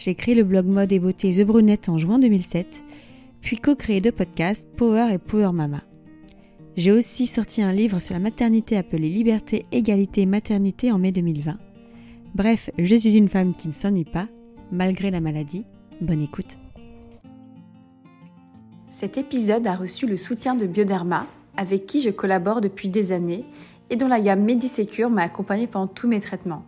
j'ai créé le blog mode et beauté The Brunette en juin 2007, puis co-créé deux podcasts, Power et Power Mama. J'ai aussi sorti un livre sur la maternité appelé Liberté, Égalité, Maternité en mai 2020. Bref, je suis une femme qui ne s'ennuie pas, malgré la maladie. Bonne écoute. Cet épisode a reçu le soutien de Bioderma, avec qui je collabore depuis des années et dont la gamme Medisecure m'a accompagnée pendant tous mes traitements.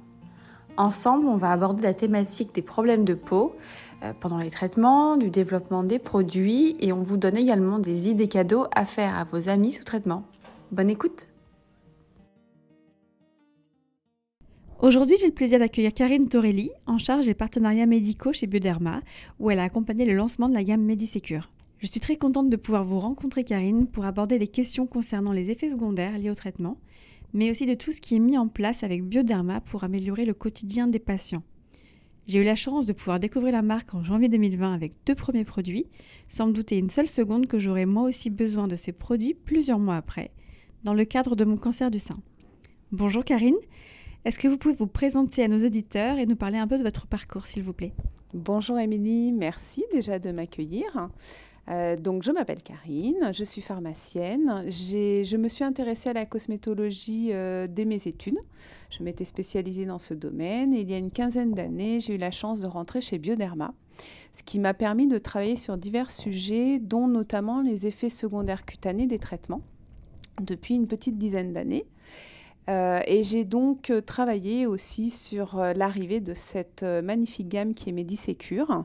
Ensemble, on va aborder la thématique des problèmes de peau euh, pendant les traitements, du développement des produits et on vous donne également des idées cadeaux à faire à vos amis sous traitement. Bonne écoute Aujourd'hui, j'ai le plaisir d'accueillir Karine Torelli, en charge des partenariats médicaux chez Bioderma, où elle a accompagné le lancement de la gamme Medisecure. Je suis très contente de pouvoir vous rencontrer, Karine, pour aborder les questions concernant les effets secondaires liés au traitement, mais aussi de tout ce qui est mis en place avec Bioderma pour améliorer le quotidien des patients. J'ai eu la chance de pouvoir découvrir la marque en janvier 2020 avec deux premiers produits, sans me douter une seule seconde que j'aurais moi aussi besoin de ces produits plusieurs mois après, dans le cadre de mon cancer du sein. Bonjour Karine, est-ce que vous pouvez vous présenter à nos auditeurs et nous parler un peu de votre parcours, s'il vous plaît? Bonjour Émilie, merci déjà de m'accueillir. Euh, donc, je m'appelle Karine, je suis pharmacienne. Je me suis intéressée à la cosmétologie euh, dès mes études. Je m'étais spécialisée dans ce domaine et il y a une quinzaine d'années, j'ai eu la chance de rentrer chez Bioderma, ce qui m'a permis de travailler sur divers sujets, dont notamment les effets secondaires cutanés des traitements, depuis une petite dizaine d'années. Euh, et j'ai donc euh, travaillé aussi sur euh, l'arrivée de cette magnifique gamme qui est Medisecure,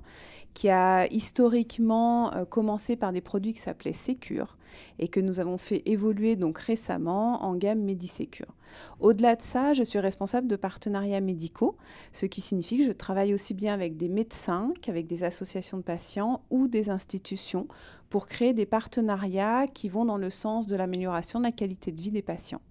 qui a historiquement commencé par des produits qui s'appelaient Secure et que nous avons fait évoluer donc récemment en gamme Medisecure. Au-delà de ça, je suis responsable de partenariats médicaux, ce qui signifie que je travaille aussi bien avec des médecins qu'avec des associations de patients ou des institutions pour créer des partenariats qui vont dans le sens de l'amélioration de la qualité de vie des patients.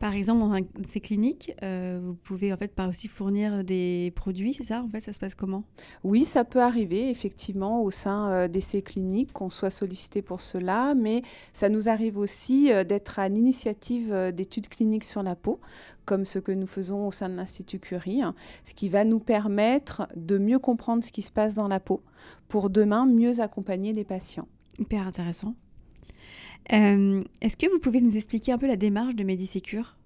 Par exemple, dans ces cliniques, euh, vous pouvez en fait pas aussi fournir des produits, c'est ça En fait, ça se passe comment? Oui, ça peut arriver effectivement au sein euh, de ces cliniques qu'on soit sollicité pour cela, mais ça nous arrive aussi euh, d'être à l'initiative d'études cliniques sur la peau, comme ce que nous faisons au sein de l'Institut Curie, hein, ce qui va nous permettre de mieux comprendre ce qui se passe dans la peau pour demain mieux accompagner les patients. Hyper intéressant. Euh, est-ce que vous pouvez nous expliquer un peu la démarche de Medisecure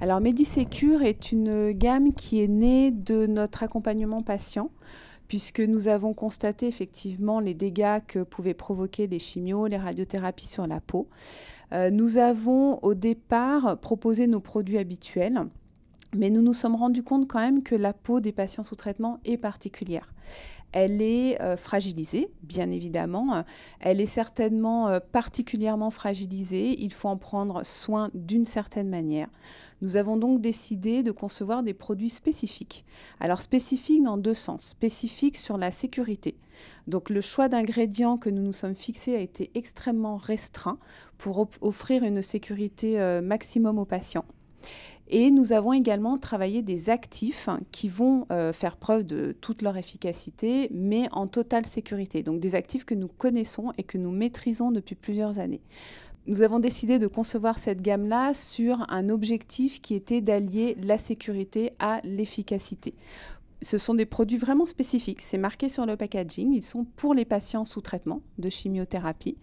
Alors Medisecure est une gamme qui est née de notre accompagnement patient puisque nous avons constaté effectivement les dégâts que pouvaient provoquer les chimios, les radiothérapies sur la peau. Euh, nous avons au départ proposé nos produits habituels, mais nous nous sommes rendus compte quand même que la peau des patients sous traitement est particulière elle est euh, fragilisée, bien évidemment. Elle est certainement euh, particulièrement fragilisée. Il faut en prendre soin d'une certaine manière. Nous avons donc décidé de concevoir des produits spécifiques. Alors spécifiques dans deux sens. Spécifiques sur la sécurité. Donc le choix d'ingrédients que nous nous sommes fixés a été extrêmement restreint pour offrir une sécurité euh, maximum aux patients. Et nous avons également travaillé des actifs qui vont euh, faire preuve de toute leur efficacité, mais en totale sécurité. Donc des actifs que nous connaissons et que nous maîtrisons depuis plusieurs années. Nous avons décidé de concevoir cette gamme-là sur un objectif qui était d'allier la sécurité à l'efficacité ce sont des produits vraiment spécifiques. C'est marqué sur le packaging. Ils sont pour les patients sous traitement de chimiothérapie.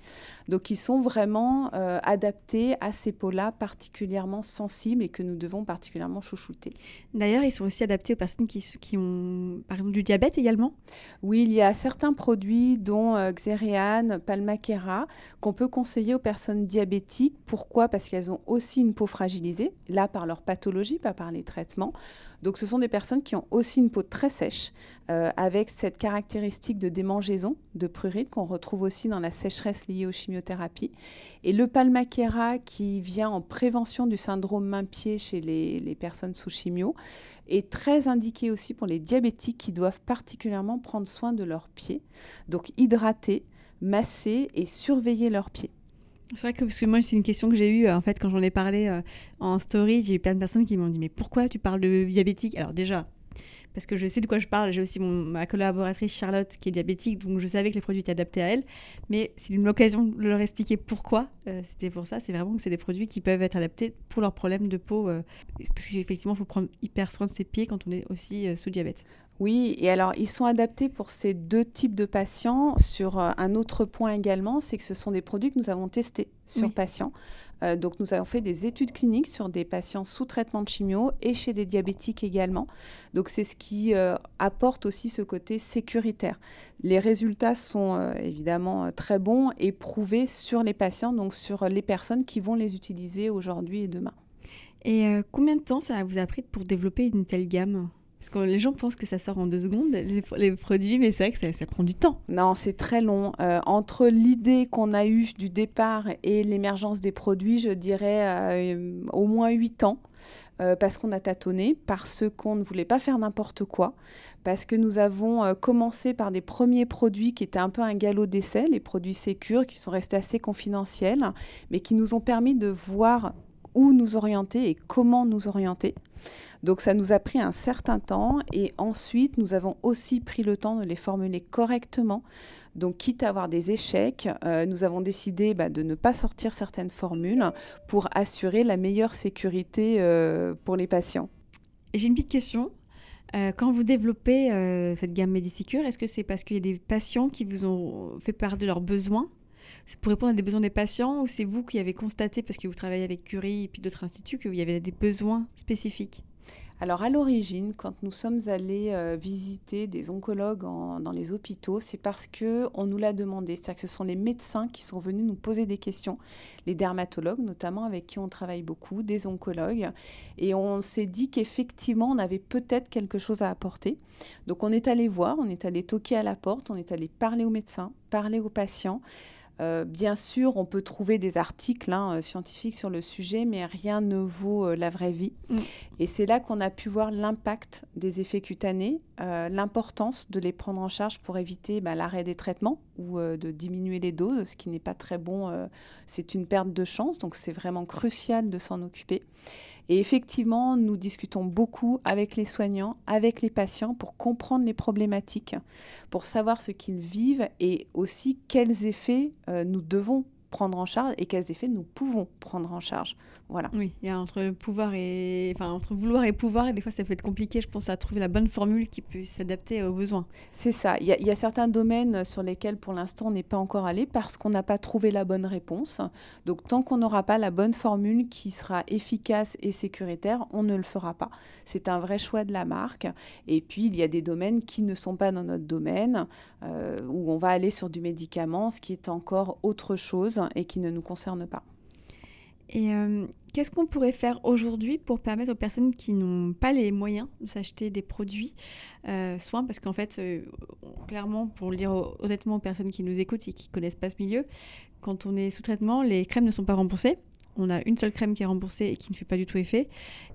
Donc, ils sont vraiment euh, adaptés à ces peaux-là particulièrement sensibles et que nous devons particulièrement chouchouter. D'ailleurs, ils sont aussi adaptés aux personnes qui, qui, ont, par exemple, du diabète également? Oui, il y a certains produits, dont euh, Xeriane, Palmaquera, qu'on peut conseiller aux personnes diabétiques. Pourquoi? Parce qu'elles ont aussi une peau fragilisée, là par leur pathologie, pas par les traitements. Donc ce sont des personnes qui ont aussi une peau très sèche, euh, avec cette caractéristique de démangeaison, de prurite qu'on retrouve aussi dans la sécheresse liée aux chimiothérapies. Et le palmaquera qui vient en prévention du syndrome main-pied chez les, les personnes sous chimio est très indiqué aussi pour les diabétiques qui doivent particulièrement prendre soin de leurs pieds. Donc hydrater, masser et surveiller leurs pieds. C'est vrai que parce que moi c'est une question que j'ai eue en fait quand j'en ai parlé euh, en story, j'ai eu plein de personnes qui m'ont dit mais pourquoi tu parles de diabétique? Alors déjà parce que je sais de quoi je parle. J'ai aussi ma collaboratrice Charlotte qui est diabétique, donc je savais que les produits étaient adaptés à elle. Mais c'est une occasion de leur expliquer pourquoi euh, c'était pour ça. C'est vraiment que c'est des produits qui peuvent être adaptés pour leurs problèmes de peau. Euh, parce qu'effectivement, il faut prendre hyper soin de ses pieds quand on est aussi sous diabète. Oui, et alors ils sont adaptés pour ces deux types de patients. Sur euh, un autre point également, c'est que ce sont des produits que nous avons testés sur patients. Euh, donc nous avons fait des études cliniques sur des patients sous traitement de chimio et chez des diabétiques également. Donc c'est ce qui euh, apporte aussi ce côté sécuritaire. Les résultats sont évidemment très bons et prouvés sur les patients, donc sur les personnes qui vont les utiliser aujourd'hui et demain. Et combien de temps ça vous a pris pour développer une telle gamme? Parce que les gens pensent que ça sort en deux secondes, les, produits, mais c'est vrai que ça, prend du temps. Non, c'est très long. Euh, entre l'idée qu'on a eue du départ et l'émergence des produits, je dirais euh, au moins huit ans. Euh, parce qu'on a tâtonné, parce qu'on ne voulait pas faire n'importe quoi, parce que nous avons commencé par des premiers produits qui étaient un peu un galop d'essai, les produits sécures, qui sont restés assez confidentiels, mais qui nous ont permis de voir où nous orienter et comment nous orienter. Donc ça nous a pris un certain temps et ensuite nous avons aussi pris le temps de les formuler correctement. Donc quitte à avoir des échecs, euh, nous avons décidé bah, de ne pas sortir certaines formules pour assurer la meilleure sécurité euh, pour les patients. J'ai une petite question. Euh, quand vous développez cette gamme Medisecure, est-ce que c'est parce qu'il y a des patients qui vous ont fait part de leurs besoins? C'est pour répondre à des besoins des patients ou c'est vous qui avez constaté, parce que vous travaillez avec Curie et puis d'autres instituts, qu'il y avait des besoins spécifiques? Alors à l'origine, quand nous sommes allés euh, visiter des oncologues dans les hôpitaux, c'est parce que on nous l'a demandé. C'est-à-dire que ce sont les médecins qui sont venus nous poser des questions, les dermatologues notamment avec qui on travaille beaucoup, des oncologues, et on s'est dit qu'effectivement on avait peut-être quelque chose à apporter. Donc on est allé voir, on est allé toquer à la porte, on est allé parler aux médecins, parler aux patients. Euh, bien sûr, on peut trouver des articles hein, euh, scientifiques sur le sujet, mais rien ne vaut euh, la vraie vie. Mm. Et c'est là qu'on a pu voir l'impact des effets cutanés, l'importance de les prendre en charge pour éviter bah, l'arrêt des traitements ou de diminuer les doses, ce qui n'est pas très bon. c'est une perte de chance, donc c'est vraiment crucial de s'en occuper. Et effectivement, nous discutons beaucoup avec les soignants, avec les patients pour comprendre les problématiques, pour savoir ce qu'ils vivent et aussi quels effets euh, nous devons prendre en charge et quels effets nous pouvons prendre en charge. Voilà. Oui, il y a entre pouvoir et enfin entre vouloir et pouvoir et des fois ça peut être compliqué, je pense, à trouver la bonne formule qui peut s'adapter aux besoins. C'est ça. Il y, a, certains domaines sur lesquels pour l'instant on n'est pas encore allé parce qu'on n'a pas trouvé la bonne réponse. Donc tant qu'on n'aura pas la bonne formule qui sera efficace et sécuritaire, on ne le fera pas. C'est un vrai choix de la marque. Et puis il y a des domaines qui ne sont pas dans notre domaine euh, où on va aller sur du médicament, ce qui est encore autre chose et qui ne nous concerne pas. Et euh, qu'est-ce qu'on pourrait faire aujourd'hui pour permettre aux personnes qui n'ont pas les moyens de s'acheter des produits euh, soins? Parce qu'en fait, euh, clairement, pour le dire honnêtement aux personnes qui nous écoutent et qui ne connaissent pas ce milieu, quand on est sous traitement, les crèmes ne sont pas remboursées on a une seule crème qui est remboursée et qui ne fait pas du tout effet.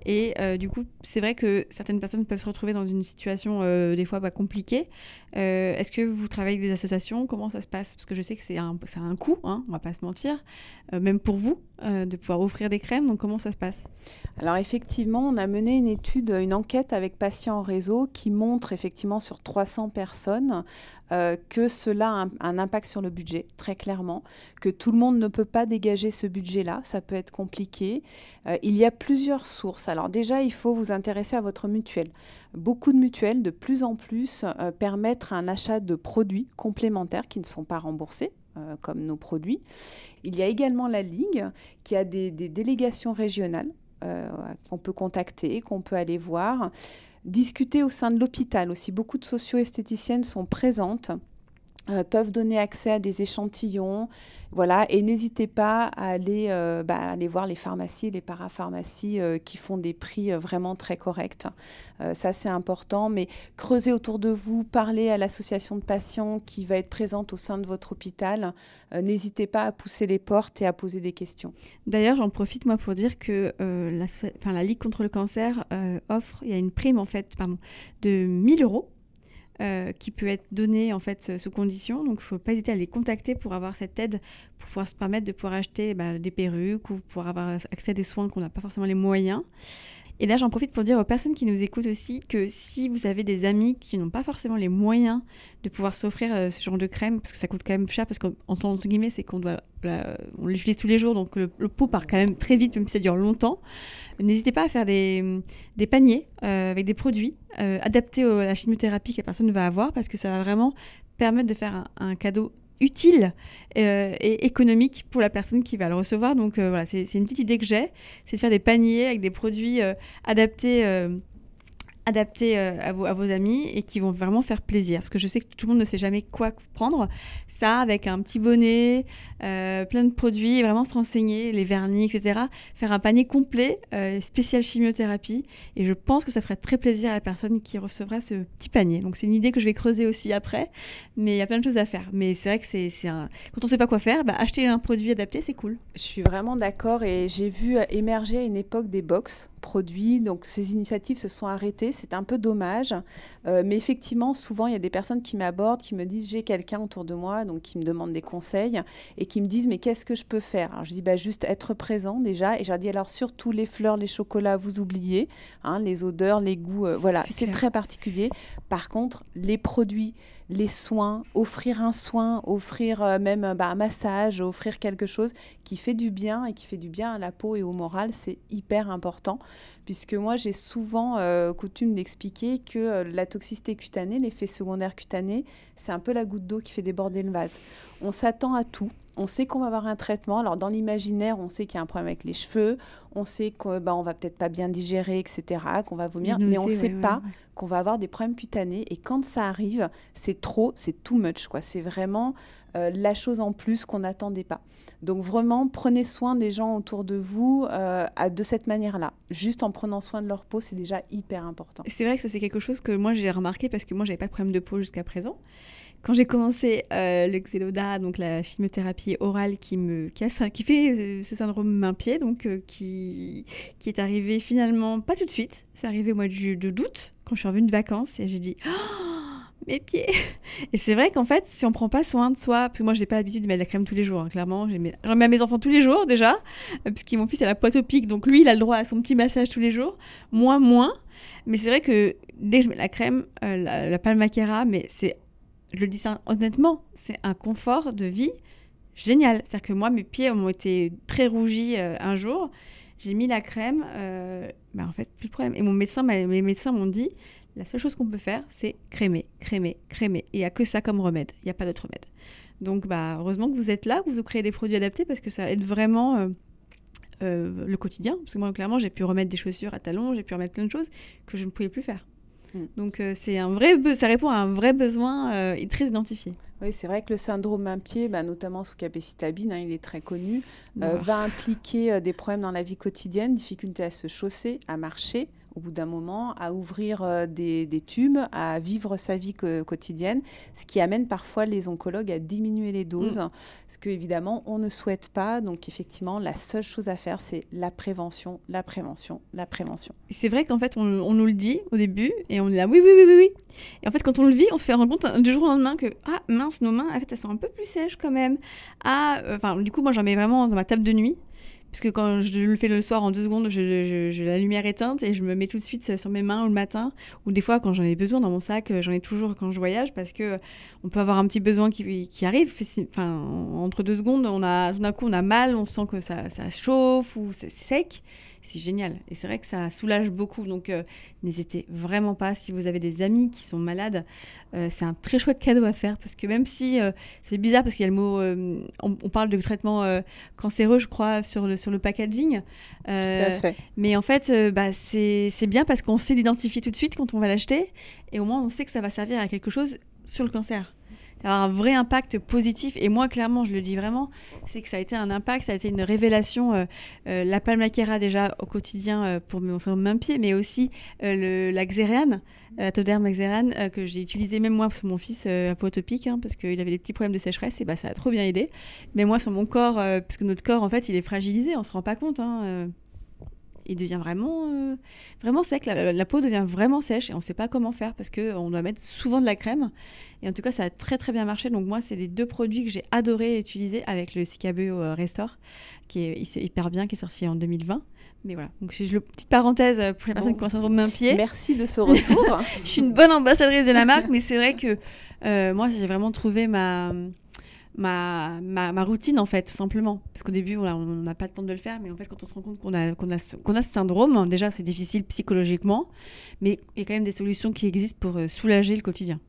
Et euh, du coup, c'est vrai que certaines personnes peuvent se retrouver dans une situation euh, des fois bah, compliquée. Euh, est-ce que vous travaillez avec des associations? Comment ça se passe? Parce que je sais que c'est un, un coût, hein, on va pas se mentir, même pour vous, de pouvoir offrir des crèmes. Donc comment ça se passe? Alors effectivement, on a mené une étude, une enquête avec patients en réseau qui montre effectivement sur 300 personnes que cela a un, impact sur le budget, très clairement, que tout le monde ne peut pas dégager ce budget-là. Ça être compliqué. Euh, il y a plusieurs sources. Alors déjà, il faut vous intéresser à votre mutuelle. Beaucoup de mutuelles, de plus en plus, euh, permettent un achat de produits complémentaires qui ne sont pas remboursés euh, comme nos produits. Il y a également la Ligue qui a des, des délégations régionales qu'on peut contacter, qu'on peut aller voir. Discuter au sein de l'hôpital aussi. Beaucoup de socio-esthéticiennes sont présentes euh, peuvent donner accès à des échantillons. Voilà, et n'hésitez pas à aller, euh, bah, voir les pharmacies, les parapharmacies euh, qui font des prix vraiment très corrects. ça, c'est important. Mais creusez autour de vous, parlez à l'association de patients qui va être présente au sein de votre hôpital. n'hésitez pas à pousser les portes et à poser des questions. D'ailleurs, j'en profite moi pour dire que la, la, Ligue contre le cancer offre, il y a une prime en fait, pardon, de 1000 euros euh, qui peut être donné en fait sous condition. Donc, il ne faut pas hésiter à les contacter pour avoir cette aide, pour pouvoir se permettre de pouvoir acheter bah, des perruques ou pour avoir accès à des soins qu'on n'a pas forcément les moyens. Et là, j'en profite pour dire aux personnes qui nous écoutent aussi que si vous avez des amis qui n'ont pas forcément les moyens de pouvoir s'offrir euh, ce genre de crème, parce que ça coûte quand même cher, parce qu'en guillemets, c'est qu'on doit, on l'utilise tous les jours, donc le, pot part quand même très vite, même si ça dure longtemps. N'hésitez pas à faire des, paniers euh, avec des produits euh, adaptés à la chimiothérapie que la personne va avoir, parce que ça va vraiment permettre de faire un cadeau utile euh, et économique pour la personne qui va le recevoir. Donc euh, voilà, c'est une petite idée que j'ai, c'est de faire des paniers avec des produits euh, adaptés adaptés euh, à, vos, amis et qui vont vraiment faire plaisir. Parce que je sais que tout le monde ne sait jamais quoi prendre. Ça, avec un petit bonnet, euh, plein de produits, vraiment se renseigner, les vernis, etc. Faire un panier complet, euh, spécial chimiothérapie. Et je pense que ça ferait très plaisir à la personne qui recevra ce petit panier. Donc c'est une idée que je vais creuser aussi après. Mais il y a plein de choses à faire. Mais c'est vrai que c'est quand on ne sait pas quoi faire, bah, acheter un produit adapté, c'est cool. Je suis vraiment d'accord et j'ai vu émerger à une époque des box produits. Donc ces initiatives se sont arrêtées. C'est un peu dommage. Euh, mais effectivement, souvent, il y a des personnes qui m'abordent, qui me disent j'ai quelqu'un autour de moi, donc qui me demandent des conseils et qui me disent mais qu'est-ce que je peux faire? Alors je dis bah, juste être présent déjà. Et je leur dis alors surtout les fleurs, les chocolats, vous oubliez. Hein, les odeurs, les goûts, euh, voilà, c'est très particulier. Par contre, les produits, les soins, offrir un soin, offrir euh, même bah, un massage, offrir quelque chose qui fait du bien et qui fait du bien à la peau et au moral, c'est hyper important. Puisque moi, j'ai souvent euh, coutume d'expliquer que euh, la toxicité cutanée, l'effet secondaire cutané, c'est un peu la goutte d'eau qui fait déborder le vase. On s'attend à tout on sait qu'on va avoir un traitement. Alors dans l'imaginaire, on sait qu'il y a un problème avec les cheveux, on sait qu'on bah, on va peut-être pas bien digérer, etc., qu'on va vomir, mais on ne sait pas qu'on va avoir des problèmes cutanés. Et quand ça arrive, c'est trop, c'est too much. quoi. C'est vraiment euh, la chose en plus qu'on n'attendait pas. Donc vraiment, prenez soin des gens autour de vous euh, de cette manière-là. Juste en prenant soin de leur peau, c'est déjà hyper important. C'est vrai que ça c'est quelque chose que moi j'ai remarqué parce que moi j'avais pas de problème de peau jusqu'à présent quand j'ai commencé euh, le Xeloda, donc la chimiothérapie orale qui, me, qui, qui fait euh, ce syndrome main-pied, donc euh, qui, qui est arrivé finalement pas tout de suite. C'est arrivé au mois de, de d'août, quand je suis revenue de vacances, et j'ai dit oh, mes pieds Et c'est vrai qu'en fait, si on prend pas soin de soi, parce que moi, j'ai pas l'habitude de mettre de la crème tous les jours, hein, clairement, j'en mets à mes enfants tous les jours déjà, parce que mon fils a la au pic, donc lui, il a le droit à son petit massage tous les jours. Moi, moins. Mais c'est vrai que dès que je mets la crème, la, la Palmaquera, mais c'est je le dis honnêtement, c'est un confort de vie génial. C'est-à-dire que moi, mes pieds ont été très rougis euh, un jour. J'ai mis la crème, euh, bah, en fait, plus de problème. Et mon médecin, mes médecins m'ont dit, la seule chose qu'on peut faire, c'est crémer, crémer, crémer. Et il n'y a que ça comme remède. Il n'y a pas d'autre remède. Donc, bah, heureusement que vous êtes là, que vous créez des produits adaptés parce que ça aide vraiment euh, le quotidien. Parce que moi, clairement, j'ai pu remettre des chaussures à talons, j'ai pu remettre plein de choses que je ne pouvais plus faire. Mm. Donc euh, c'est un vrai, ça répond à un vrai besoin euh, très identifié. Oui, c'est vrai que le syndrome main-pied, bah, notamment sous capécitabine, hein, il est très connu, euh, va impliquer des problèmes dans la vie quotidienne, difficulté à se chausser, à marcher, au bout d'un moment, à ouvrir euh, des, tubes, à vivre sa vie quotidienne, ce qui amène parfois les oncologues à diminuer les doses, mm. ce que évidemment on ne souhaite pas. Donc effectivement, la seule chose à faire, c'est la prévention, la prévention, la prévention. C'est vrai qu'en fait, on, nous le dit au début et on est là, oui, oui, oui, oui, oui. Et en fait, quand on le vit, on se fait rendre compte du jour au lendemain que, ah mince, nos mains, en fait, elles sont un peu plus sèches quand même. Ah, euh, enfin, du coup, moi, j'en mets vraiment dans ma table de nuit. Parce que quand je le fais le soir en deux secondes, j'ai la lumière éteinte et je me mets tout de suite sur mes mains ou le matin. Ou des fois, quand j'en ai besoin dans mon sac, j'en ai toujours quand je voyage parce que on peut avoir un petit besoin qui, arrive. Entre deux secondes, on a, tout d'un coup, on a mal, on sent que ça, ça chauffe ou c'est sec c'est génial. Et c'est vrai que ça soulage beaucoup. Donc, euh, n'hésitez vraiment pas. Si vous avez des amis qui sont malades, euh, c'est un très chouette cadeau à faire. Parce que même si euh, c'est bizarre, parce qu'il y a le mot. On, parle de traitement cancéreux, je crois, sur le, sur le packaging. tout à fait. Mais en fait, bah, c'est bien parce qu'on sait l'identifier tout de suite quand on va l'acheter. Et au moins, on sait que ça va servir à quelque chose sur le cancer. Un vrai impact positif. Et moi, clairement, je le dis vraiment, c'est que ça a été un impact, ça a été une révélation. Euh, euh, la palmaquera déjà au quotidien euh, pour mon même pied, mais aussi la xéréane, la toderme xéréane, que j'ai utilisé même moi pour mon fils un peu utopique, hein, parce qu'il avait des petits problèmes de sécheresse, et bah, ça a trop bien aidé. Mais moi, sur mon corps, parce que notre corps, en fait, il est fragilisé, on se rend pas compte. Hein, il devient vraiment, euh, vraiment sec. La, peau devient vraiment sèche et on ne sait pas comment faire parce qu'on doit mettre souvent de la crème. Et en tout cas, ça a très très bien marché. Donc moi, c'est les deux produits que j'ai adoré utiliser avec le Cicabeo euh, Restore, qui est, hyper bien, qui est sorti en 2020. Mais voilà, donc c'est une petite parenthèse euh, pour les personnes qui ont un main-pied. Merci de ce retour. je suis une bonne ambassadrice de la marque, mais c'est vrai que moi, j'ai vraiment trouvé ma ma, ma, routine, en fait, tout simplement. Parce qu'au début, on n'a pas le temps de le faire, mais en fait, quand on se rend compte qu'on a, qu'on a, ce, a ce syndrome, déjà, c'est difficile psychologiquement, mais il y a quand même des solutions qui existent pour euh, soulager le quotidien.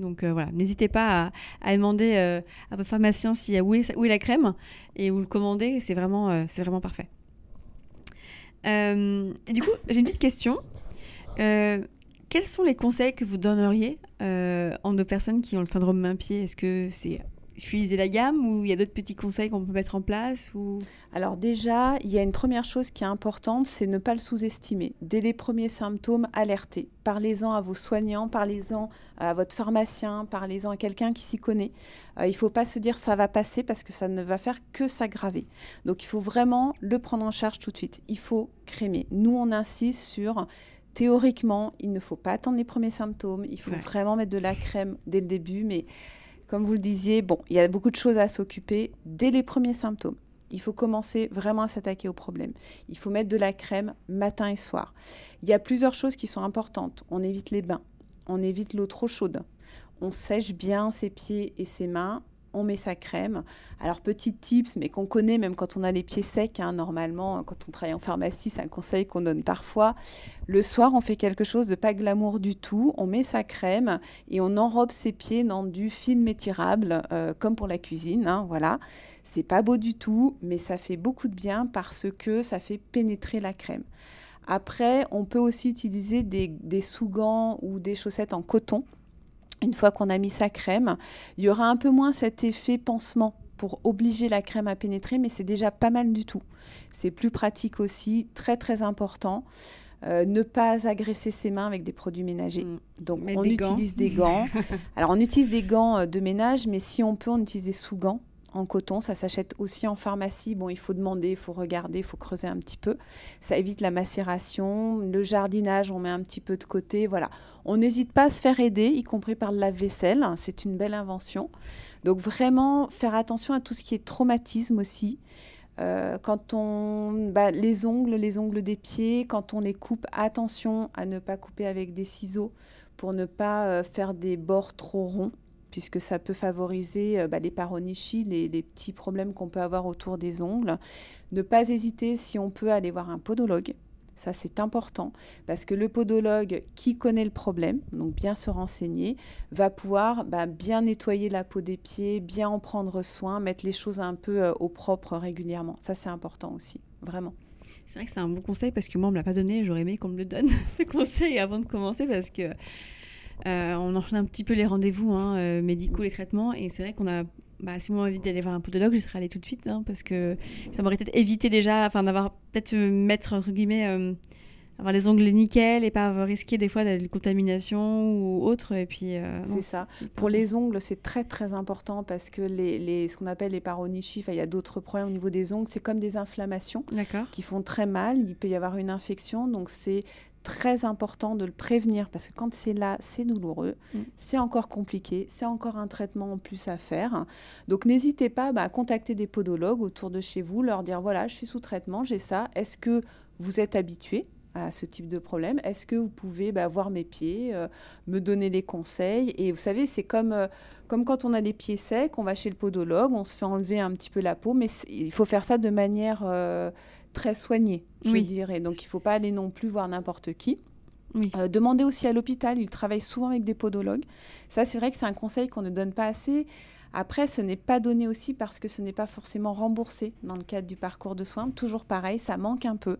Donc euh, voilà, n'hésitez pas à, demander euh, à votre pharmacien si, où, est, où est la crème et où le commander, c'est vraiment, vraiment parfait. et du coup, j'ai une petite question. quels sont les conseils que vous donneriez en deux personnes qui ont le syndrome main-pied? Est-ce que c'est utiliser la gamme ou il y a d'autres petits conseils qu'on peut mettre en place ou... Alors déjà, il y a une première chose qui est importante, c'est ne pas le sous-estimer. Dès les premiers symptômes, alertez. Parlez-en à vos soignants, parlez-en à votre pharmacien, parlez-en à quelqu'un qui s'y connaît. Euh, il ne faut pas se dire ça va passer parce que ça ne va faire que s'aggraver. Donc il faut vraiment le prendre en charge tout de suite. Il faut crémer. Nous, on insiste sur théoriquement, il ne faut pas attendre les premiers symptômes. Il faut vraiment mettre de la crème dès le début, mais comme vous le disiez, bon, il y a beaucoup de choses à s'occuper dès les premiers symptômes. Il faut commencer vraiment à s'attaquer au problème. Il faut mettre de la crème matin et soir. Il y a plusieurs choses qui sont importantes. On évite les bains, on évite l'eau trop chaude, on sèche bien ses pieds et ses mains on met sa crème. Alors, petit tips, mais qu'on connaît même quand on a les pieds secs, hein, normalement, quand on travaille en pharmacie, c'est un conseil qu'on donne parfois. Le soir, on fait quelque chose de pas glamour du tout. On met sa crème et on enrobe ses pieds dans du film étirable, euh, comme pour la cuisine. Hein, voilà. C'est pas beau du tout, mais ça fait beaucoup de bien parce que ça fait pénétrer la crème. Après, on peut aussi utiliser des, des sous-gants ou des chaussettes en coton une fois qu'on a mis sa crème, il y aura un peu moins cet effet pansement pour obliger la crème à pénétrer, mais c'est déjà pas mal du tout. C'est plus pratique aussi, très très important. Euh, ne pas agresser ses mains avec des produits ménagers. Mm. Donc on utilise des gants. Alors on utilise des gants euh, de ménage, mais si on peut, on utilise des sous-gants en coton. Ça s'achète aussi en pharmacie. Bon, il faut demander, il faut regarder, il faut creuser un petit peu. Ça évite la macération. Le jardinage, on met un petit peu de côté. Voilà. On n'hésite pas à se faire aider, y compris par le lave-vaisselle. C'est une belle invention. Donc vraiment faire attention à tout ce qui est traumatisme aussi. Euh, quand on bah, les ongles, les ongles des pieds, quand on les coupe, attention à ne pas couper avec des ciseaux pour ne pas euh, faire des bords trop ronds puisque ça peut favoriser euh, bah, les paronychies, les, petits problèmes qu'on peut avoir autour des ongles. Ne pas hésiter, si on peut, aller voir un podologue. Ça, c'est important parce que le podologue qui connaît le problème, donc bien se renseigner, va pouvoir bah, bien nettoyer la peau des pieds, bien en prendre soin, mettre les choses un peu euh, au propre régulièrement. Ça, c'est important aussi, vraiment. C'est vrai que c'est un bon conseil parce que moi, on ne me l'a pas donné. J'aurais aimé qu'on me le donne, ce conseil, avant de commencer parce que euh, on enchaîne un petit peu les rendez-vous hein, euh, médicaux, les traitements, et c'est vrai qu'on a. Bah, si moi envie d'aller voir un podologue, je serais allée tout de suite, hein, parce que ça m'aurait peut-être évité déjà, enfin d'avoir peut-être euh, mettre entre guillemets avoir les ongles nickel et pas risquer des fois la contamination ou autre. Et puis c'est ça. Pour les ongles, c'est très très important parce que les, ce qu'on appelle les paronychies, il y a d'autres problèmes au niveau des ongles. C'est comme des inflammations qui font très mal. Il peut y avoir une infection, donc c'est très important de le prévenir parce que quand c'est là, c'est douloureux, mm. c'est encore compliqué, c'est encore un traitement en plus à faire. Donc n'hésitez pas bah, à contacter des podologues autour de chez vous, leur dire voilà, je suis sous traitement, j'ai ça. Est-ce que vous êtes habitué à ce type de problème? Est-ce que vous pouvez bah, voir mes pieds, euh, me donner les conseils? Et vous savez, c'est comme, euh, comme quand on a des pieds secs, on va chez le podologue, on se fait enlever un petit peu la peau, mais il faut faire ça de manière euh, très soigné, je dirais. Donc il ne faut pas aller non plus voir n'importe qui. Euh, demandez aussi à l'hôpital, ils travaillent souvent avec des podologues. Ça, c'est vrai que c'est un conseil qu'on ne donne pas assez. Après, ce n'est pas donné aussi parce que ce n'est pas forcément remboursé dans le cadre du parcours de soins. Toujours pareil, ça manque un peu.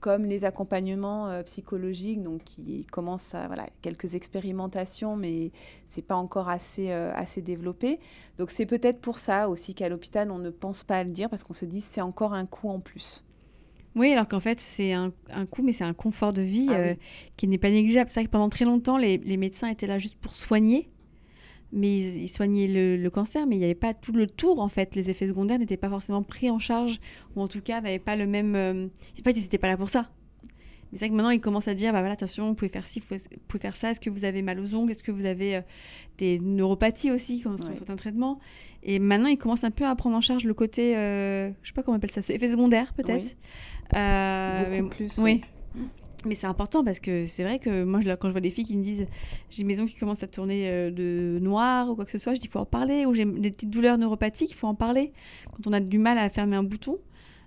comme les accompagnements euh, psychologiques, donc qui commencent à voilà quelques expérimentations, mais c'est pas encore assez euh, assez développé. Donc c'est peut-être pour ça aussi qu'à l'hôpital on ne pense pas à le dire parce qu'on se dit c'est encore un coût en plus. Oui, alors qu'en fait, c'est un, un, coût, mais c'est un confort de vie ah qui n'est pas négligeable. C'est vrai que pendant très longtemps, les, les, médecins étaient là juste pour soigner, mais ils, soignaient le, cancer, mais il n'y avait pas tout le tour en fait. Les effets secondaires n'étaient pas forcément pris en charge, ou en tout cas n'avaient pas le même. Euh, en fait, ils n'étaient pas là pour ça. Mais c'est vrai que maintenant, ils commencent à dire bah voilà, attention, vous pouvez faire ci, vous pouvez faire ça. Est-ce que vous avez mal aux ongles? Est-ce que vous avez euh, des neuropathies aussi quand sur certains traitements? Et maintenant, ils commencent un peu à prendre en charge le côté, euh, je sais pas comment on appelle ça, effet secondaire peut-être. Beaucoup plus. oui. Mais c'est important parce que c'est vrai que moi, je, quand je vois des filles qui me disent j'ai une maison qui commence à tourner euh, de noir ou quoi que ce soit, je dis il faut en parler. Ou j'ai des petites douleurs neuropathiques, il faut en parler. Quand on a du mal à fermer un bouton,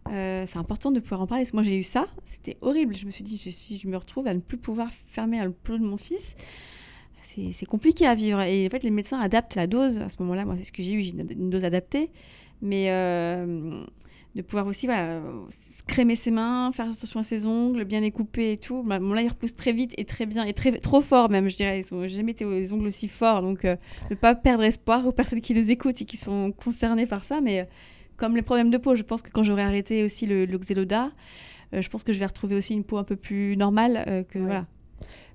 euh, c'est important de pouvoir en parler. Parce que moi, j'ai eu ça, c'était horrible. Je me suis dit je, suis, je me retrouve à ne plus pouvoir fermer le plot de mon fils. C'est compliqué à vivre. Et en fait, les médecins adaptent la dose. À ce moment-là, moi, c'est ce que j'ai eu, j'ai une, dose adaptée. Mais euh, de pouvoir aussi voilà, crémer ses mains, faire attention à ses ongles, bien les couper et tout. Bah, bon, là, il repousse très vite et très bien, et très, trop fort même, je dirais. Ils n'ont jamais été les ongles aussi forts, donc euh, ne pas perdre espoir aux personnes qui nous écoutent et qui sont concernées par ça. Mais euh, comme les problèmes de peau, je pense que quand j'aurai arrêté aussi le, le Xeloda, euh, je pense que je vais retrouver aussi une peau un peu plus normale. que, voilà.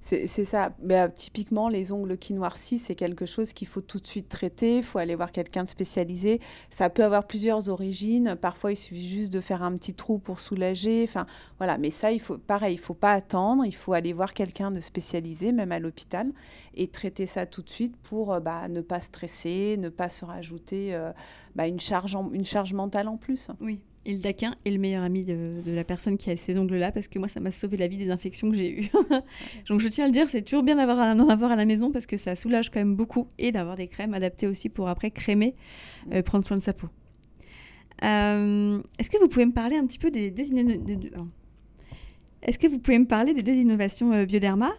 C'est ça. Bah, typiquement, les ongles qui noircissent, c'est quelque chose qu'il faut tout de suite traiter. Il faut aller voir quelqu'un de spécialisé. Ça peut avoir plusieurs origines. Parfois, il suffit juste de faire un petit trou pour soulager. Enfin, voilà. Mais ça, il faut, pareil, il faut pas attendre. Il faut aller voir quelqu'un de spécialisé, même à l'hôpital, et traiter ça tout de suite pour euh, bah, ne pas stresser, ne pas se rajouter euh, bah, une, charge une charge mentale en plus. Oui. Et le daquin est le meilleur ami de, la personne qui a ces ongles-là parce que moi, ça m'a sauvé la vie des infections que j'ai eues. Donc, je tiens à le dire, c'est toujours bien d'avoir d'en avoir à la maison parce que ça soulage quand même beaucoup et d'avoir des crèmes adaptées aussi pour après crémer, euh, prendre soin de sa peau. Euh, est-ce que vous pouvez me parler un petit peu des deux, Est-ce que vous pouvez me parler des deux innovations euh, Bioderma,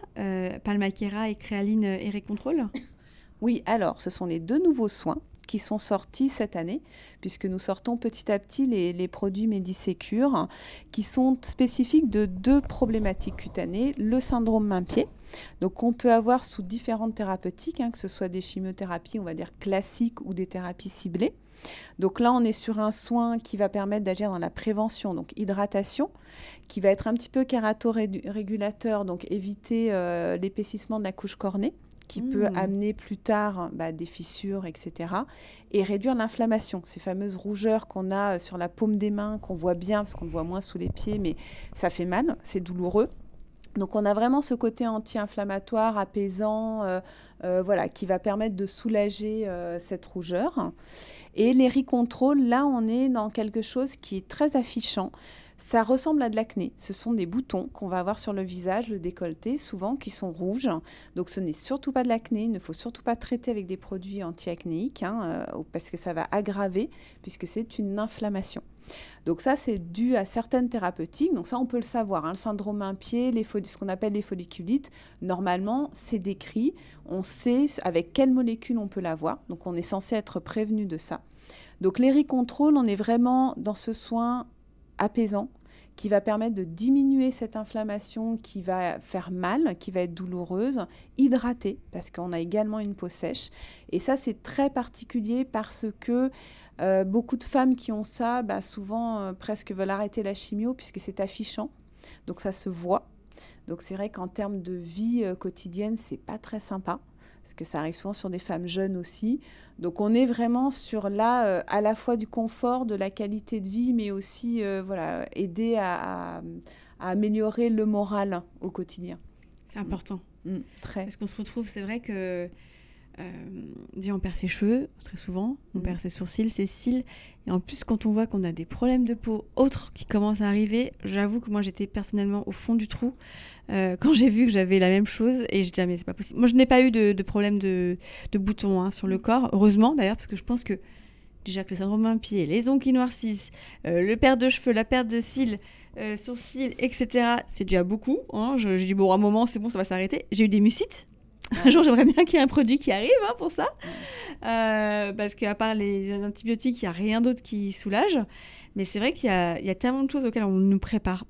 Palmaquera et Créaline et Control Oui, alors ce sont les deux nouveaux soins qui sont sortis cette année, puisque nous sortons petit à petit les, produits Medisecure, qui sont spécifiques de deux problématiques cutanées, le syndrome main-pied, donc on peut avoir sous différentes thérapeutiques, hein, que ce soit des chimiothérapies, on va dire classiques, ou des thérapies ciblées. Donc là, on est sur un soin qui va permettre d'agir dans la prévention, donc hydratation, qui va être un petit peu keratorégulateur, donc éviter euh, l'épaississement de la couche cornée qui peut hmm. amener plus tard bah, des fissures, etc. Et réduire l'inflammation, ces fameuses rougeurs qu'on a euh, sur la paume des mains, qu'on voit bien, parce qu'on le voit moins sous les pieds, mais ça fait mal, c'est douloureux. Donc on a vraiment ce côté anti-inflammatoire, apaisant, euh, euh, voilà, qui va permettre de soulager cette rougeur. Et les ricontrôles, là on est dans quelque chose qui est très affichant. Ça ressemble à de l'acné. Ce sont des boutons qu'on va avoir sur le visage, le décolleté, souvent qui sont rouges. Donc ce n'est surtout pas de l'acné. Il ne faut surtout pas traiter avec des produits anti-acnéiques hein, euh, parce que ça va aggraver puisque c'est une inflammation. Donc ça, c'est dû à certaines thérapeutiques. Donc ça, on peut le savoir. Hein. le syndrome un-pied, ce qu'on appelle les folliculites, normalement, c'est décrit. On sait avec quelle molécule on peut l'avoir. Donc on est censé être prévenu de ça. Donc l'éricontrôle, on est vraiment dans ce soin apaisant qui va permettre de diminuer cette inflammation qui va faire mal, qui va être douloureuse, hydrater, parce qu'on a également une peau sèche. Et ça, c'est très particulier parce que euh, beaucoup de femmes qui ont ça, bah, souvent euh, presque veulent arrêter la chimio puisque c'est affichant. Donc ça se voit. Donc c'est vrai qu'en termes de vie euh, quotidienne, c'est pas très sympa parce que ça arrive souvent sur des femmes jeunes aussi. Donc on est vraiment sur là euh, à la fois du confort, de la qualité de vie, mais aussi euh, voilà aider à, améliorer le moral au quotidien. C'est important. Mm, très. Parce qu'on se retrouve, c'est vrai que euh, on perd ses cheveux très souvent, on mm. perd ses sourcils, ses cils. Et en plus, quand on voit qu'on a des problèmes de peau autres qui commencent à arriver, j'avoue que moi j'étais personnellement au fond du trou euh, quand j'ai vu que j'avais la même chose. Et je disais, ah, mais c'est pas possible. Moi je n'ai pas eu de, problème de, boutons hein, sur le corps, heureusement d'ailleurs, parce que je pense que déjà que les syndromes pied, les ongles qui noircissent, euh, le perte de cheveux, la perte de cils, euh, sourcils, etc., c'est déjà beaucoup. Hein. Je, dis, bon, à un moment, c'est bon, ça va s'arrêter. J'ai eu des mucites un jour, j'aimerais bien qu'il y ait un produit qui arrive hein, pour ça. Euh, parce qu'à part les antibiotiques, il n'y a rien d'autre qui soulage. Mais c'est vrai qu'il y, a tellement de choses auxquelles on nous prépare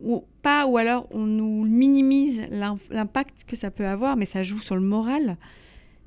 ou pas, ou alors on nous minimise l'impact que ça peut avoir, mais ça joue sur le moral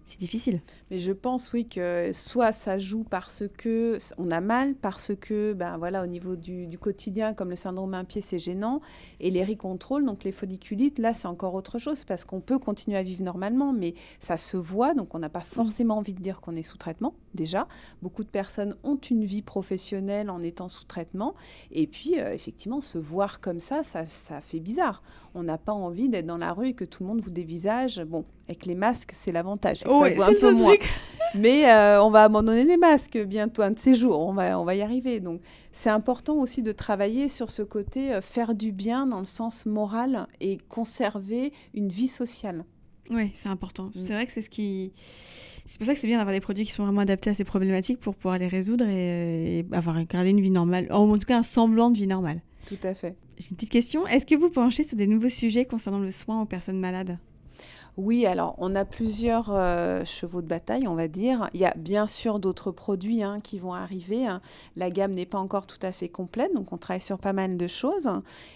c'est difficile. Mais je pense, oui, que soit ça joue parce que on a mal, parce que, ben voilà, au niveau du, quotidien, comme le syndrome un pied, c'est gênant, et les ricontrôles, donc les folliculites, là, c'est encore autre chose, parce qu'on peut continuer à vivre normalement, mais ça se voit, donc on n'a pas mm. forcément envie de dire qu'on est sous traitement, déjà. Beaucoup de personnes ont une vie professionnelle en étant sous traitement, et puis, euh, effectivement, se voir comme ça, ça, ça fait bizarre. On n'a pas envie d'être dans la rue et que tout le monde vous dévisage. Bon, avec les masques, c'est l'avantage. ça un peu moins. Mais euh, on va abandonner les masques bientôt, un de ces jours. On va, on va y arriver. Donc, c'est important aussi de travailler sur ce côté euh, faire du bien dans le sens moral et conserver une vie sociale. Oui, c'est important. Mm. C'est vrai que c'est ce qui. C'est pour ça que c'est bien d'avoir des produits qui sont vraiment adaptés à ces problématiques pour pouvoir les résoudre et, et avoir garder une vie normale, en tout cas un semblant de vie normale. Tout à fait. J'ai une petite question. Est-ce que vous penchez sur des nouveaux sujets concernant le soin aux personnes malades? Oui, alors on a plusieurs euh, chevaux de bataille, on va dire. Il y a bien sûr d'autres produits hein, qui vont arriver. Hein. La gamme n'est pas encore tout à fait complète, donc on travaille sur pas mal de choses.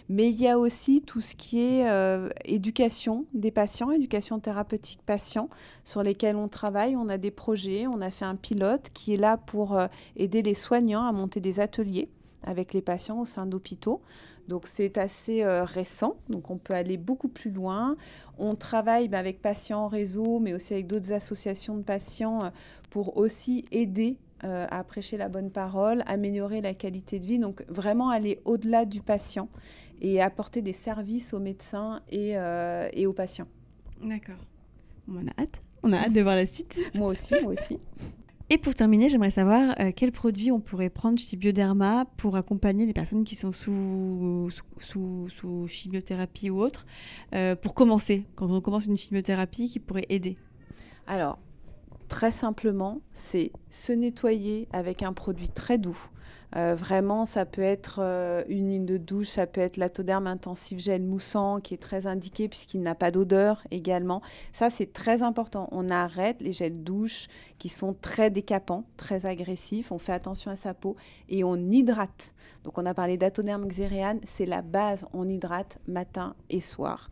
Mais il y a aussi tout ce qui est euh, éducation des patients, éducation thérapeutique patients, sur lesquels on travaille. On a des projets, on a fait un pilote qui est là pour euh, aider les soignants à monter des ateliers avec les patients au sein d'hôpitaux. Donc c'est assez euh, récent, donc on peut aller beaucoup plus loin. On travaille ben, avec Patients en réseau, mais aussi avec d'autres associations de patients euh, pour aussi aider euh, à prêcher la bonne parole, améliorer la qualité de vie, donc vraiment aller au-delà du patient et apporter des services aux médecins et, et aux patients. D'accord. On a hâte. On a hâte de voir la suite. moi aussi, moi aussi. Et pour terminer, j'aimerais savoir euh, quels produits on pourrait prendre chez Bioderma pour accompagner les personnes qui sont sous, sous, sous, chimiothérapie ou autre, euh, pour commencer, quand on commence une chimiothérapie qui pourrait aider? Alors, très simplement, c'est se nettoyer avec un produit très doux. Euh, vraiment, ça peut être euh, une huile de douche, ça peut être l'atoderme intensif gel moussant qui est très indiqué puisqu'il n'a pas d'odeur également. Ça, c'est très important. On arrête les gels douche qui sont très décapants, très agressifs. On fait attention à sa peau et on hydrate. Donc, on a parlé d'atoderme xéréane, c'est la base. On hydrate matin et soir.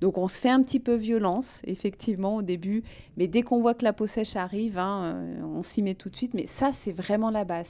Donc on se fait un petit peu violence, effectivement, au début, mais dès qu'on voit que la peau sèche arrive, hein, euh, on s'y met tout de suite. Mais ça, c'est vraiment la base,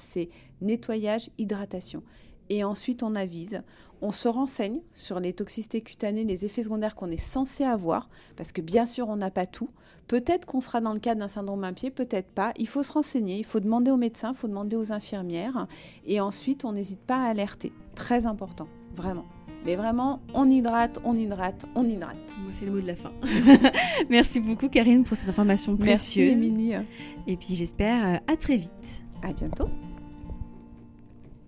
nettoyage, hydratation. Et ensuite, on avise, on se renseigne sur les toxicités cutanées, les effets secondaires qu'on est censé avoir, parce que bien sûr, on n'a pas tout. Peut-être qu'on sera dans le cadre d'un syndrome un pied, peut-être pas. Il faut se renseigner, il faut demander aux médecins, il faut demander aux infirmières. Et ensuite, on n'hésite pas à alerter. Très important, vraiment. Mais vraiment, on hydrate, on hydrate, on hydrate. C'est le mot de la fin. Merci beaucoup Karine pour cette information précieuse. Merci Émilie. Et puis j'espère euh, à très vite. À bientôt.